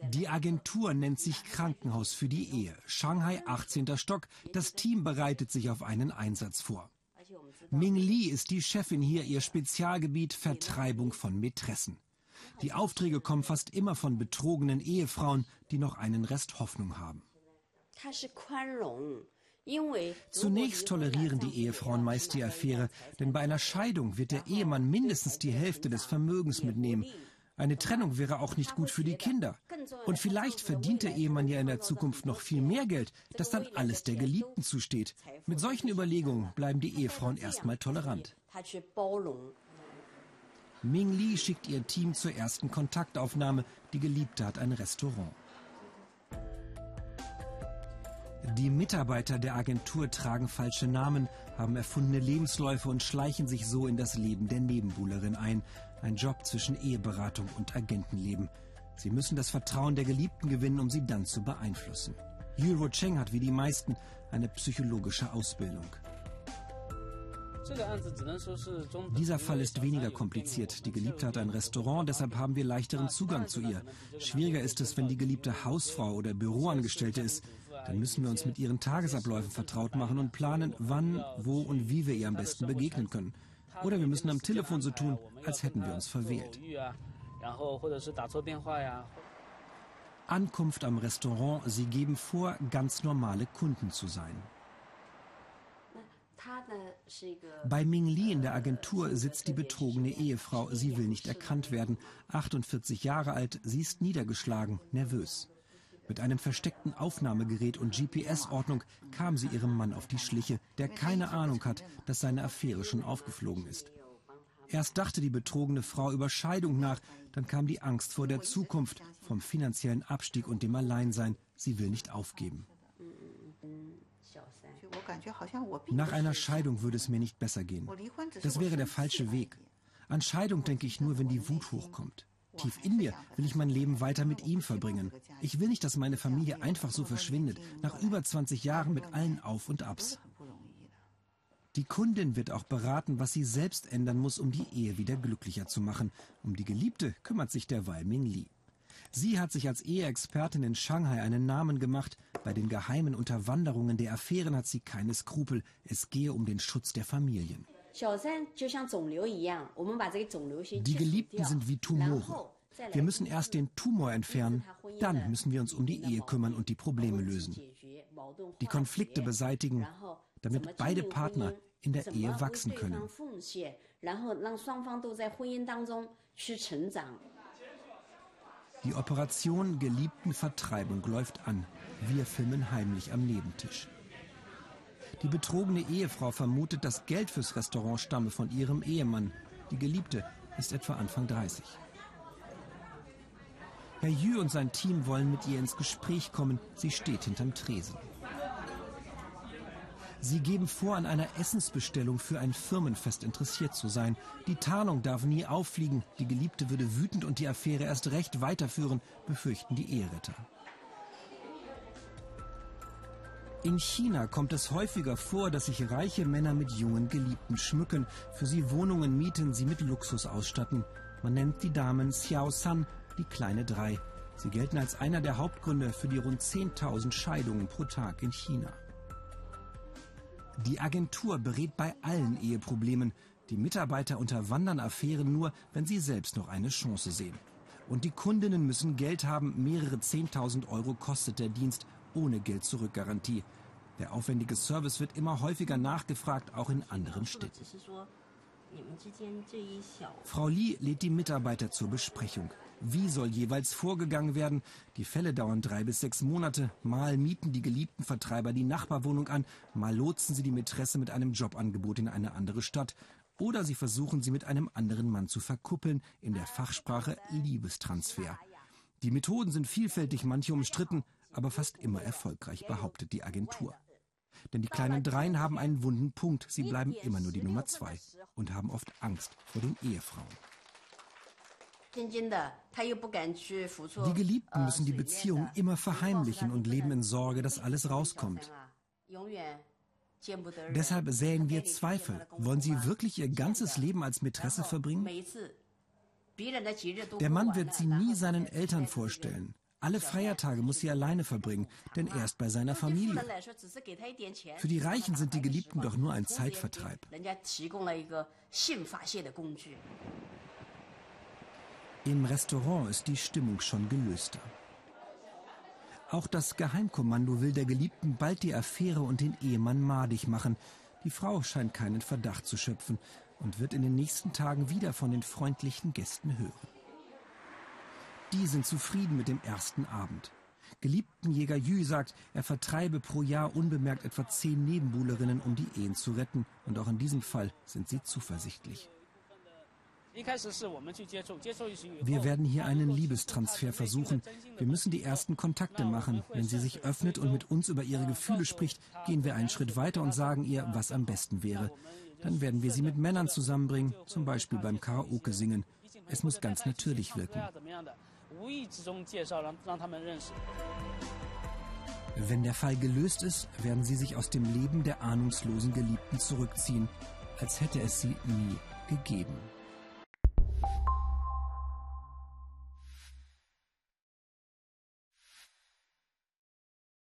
Die Agentur nennt sich Krankenhaus für die Ehe. Shanghai 18. Stock. Das Team bereitet sich auf einen Einsatz vor. Ming Li ist die Chefin hier, ihr Spezialgebiet Vertreibung von Mätressen. Die Aufträge kommen fast immer von betrogenen Ehefrauen, die noch einen Rest Hoffnung haben. Zunächst tolerieren die Ehefrauen meist die Affäre, denn bei einer Scheidung wird der Ehemann mindestens die Hälfte des Vermögens mitnehmen. Eine Trennung wäre auch nicht gut für die Kinder. Und vielleicht verdient der Ehemann ja in der Zukunft noch viel mehr Geld, das dann alles der Geliebten zusteht. Mit solchen Überlegungen bleiben die Ehefrauen erstmal tolerant. Ming Li schickt ihr Team zur ersten Kontaktaufnahme. Die Geliebte hat ein Restaurant. Die Mitarbeiter der Agentur tragen falsche Namen, haben erfundene Lebensläufe und schleichen sich so in das Leben der Nebenbuhlerin ein. Ein Job zwischen Eheberatung und Agentenleben. Sie müssen das Vertrauen der Geliebten gewinnen, um sie dann zu beeinflussen. Yu Cheng hat wie die meisten eine psychologische Ausbildung. Dieser Fall ist weniger kompliziert. Die Geliebte hat ein Restaurant, deshalb haben wir leichteren Zugang zu ihr. Schwieriger ist es, wenn die Geliebte Hausfrau oder Büroangestellte ist. Dann müssen wir uns mit ihren Tagesabläufen vertraut machen und planen, wann, wo und wie wir ihr am besten begegnen können. Oder wir müssen am Telefon so tun, als hätten wir uns verwählt. Ankunft am Restaurant. Sie geben vor, ganz normale Kunden zu sein. Bei Ming Li in der Agentur sitzt die betrogene Ehefrau. Sie will nicht erkannt werden. 48 Jahre alt, sie ist niedergeschlagen, nervös. Mit einem versteckten Aufnahmegerät und GPS-Ordnung kam sie ihrem Mann auf die Schliche, der keine Ahnung hat, dass seine Affäre schon aufgeflogen ist. Erst dachte die betrogene Frau über Scheidung nach, dann kam die Angst vor der Zukunft, vom finanziellen Abstieg und dem Alleinsein. Sie will nicht aufgeben. Nach einer Scheidung würde es mir nicht besser gehen. Das wäre der falsche Weg. An Scheidung denke ich nur, wenn die Wut hochkommt. Tief in mir will ich mein Leben weiter mit ihm verbringen. Ich will nicht, dass meine Familie einfach so verschwindet, nach über 20 Jahren mit allen Auf und Abs. Die Kundin wird auch beraten, was sie selbst ändern muss, um die Ehe wieder glücklicher zu machen. Um die Geliebte kümmert sich derweil Ming Li. Sie hat sich als Eheexpertin in Shanghai einen Namen gemacht. Bei den geheimen Unterwanderungen der Affären hat sie keine Skrupel. Es gehe um den Schutz der Familien. Die Geliebten sind wie Tumore. Wir müssen erst den Tumor entfernen, dann müssen wir uns um die Ehe kümmern und die Probleme lösen. Die Konflikte beseitigen, damit beide Partner in der Ehe wachsen können. Die Operation Geliebtenvertreibung läuft an. Wir filmen heimlich am Nebentisch. Die betrogene Ehefrau vermutet, das Geld fürs Restaurant stamme von ihrem Ehemann. Die Geliebte ist etwa Anfang 30. Herr Jü und sein Team wollen mit ihr ins Gespräch kommen. Sie steht hinterm Tresen. Sie geben vor, an einer Essensbestellung für ein Firmenfest interessiert zu sein. Die Tarnung darf nie auffliegen. Die Geliebte würde wütend und die Affäre erst recht weiterführen, befürchten die Eheretter. In China kommt es häufiger vor, dass sich reiche Männer mit jungen Geliebten schmücken, für sie Wohnungen mieten, sie mit Luxus ausstatten. Man nennt die Damen Xiao San, die kleine Drei. Sie gelten als einer der Hauptgründe für die rund 10.000 Scheidungen pro Tag in China. Die Agentur berät bei allen Eheproblemen. Die Mitarbeiter unterwandern Affären nur, wenn sie selbst noch eine Chance sehen. Und die Kundinnen müssen Geld haben, mehrere 10.000 Euro kostet der Dienst, ohne Geld-Zurück-Garantie. Der aufwendige Service wird immer häufiger nachgefragt, auch in anderen Städten. Frau Li lädt die Mitarbeiter zur Besprechung. Wie soll jeweils vorgegangen werden? Die Fälle dauern drei bis sechs Monate. Mal mieten die geliebten Vertreiber die Nachbarwohnung an, mal lotsen sie die Mätresse mit einem Jobangebot in eine andere Stadt. Oder sie versuchen sie mit einem anderen Mann zu verkuppeln, in der Fachsprache Liebestransfer. Die Methoden sind vielfältig, manche umstritten, aber fast immer erfolgreich, behauptet die Agentur. Denn die kleinen Dreien haben einen wunden Punkt. Sie bleiben immer nur die Nummer zwei und haben oft Angst vor den Ehefrauen. Die Geliebten müssen die Beziehung immer verheimlichen und leben in Sorge, dass alles rauskommt. Deshalb säen wir Zweifel. Wollen sie wirklich ihr ganzes Leben als Mätresse verbringen? Der Mann wird sie nie seinen Eltern vorstellen. Alle Feiertage muss sie alleine verbringen, denn er ist bei seiner Familie. Für die Reichen sind die Geliebten doch nur ein Zeitvertreib. Im Restaurant ist die Stimmung schon gelöster. Auch das Geheimkommando will der Geliebten bald die Affäre und den Ehemann madig machen. Die Frau scheint keinen Verdacht zu schöpfen und wird in den nächsten Tagen wieder von den freundlichen Gästen hören. Die sind zufrieden mit dem ersten Abend. Geliebten Jäger Jü sagt, er vertreibe pro Jahr unbemerkt etwa zehn Nebenbuhlerinnen, um die Ehen zu retten. Und auch in diesem Fall sind sie zuversichtlich. Wir werden hier einen Liebestransfer versuchen. Wir müssen die ersten Kontakte machen. Wenn sie sich öffnet und mit uns über ihre Gefühle spricht, gehen wir einen Schritt weiter und sagen ihr, was am besten wäre. Dann werden wir sie mit Männern zusammenbringen, zum Beispiel beim Karaoke singen. Es muss ganz natürlich wirken. Wenn der Fall gelöst ist, werden sie sich aus dem Leben der ahnungslosen Geliebten zurückziehen, als hätte es sie nie gegeben.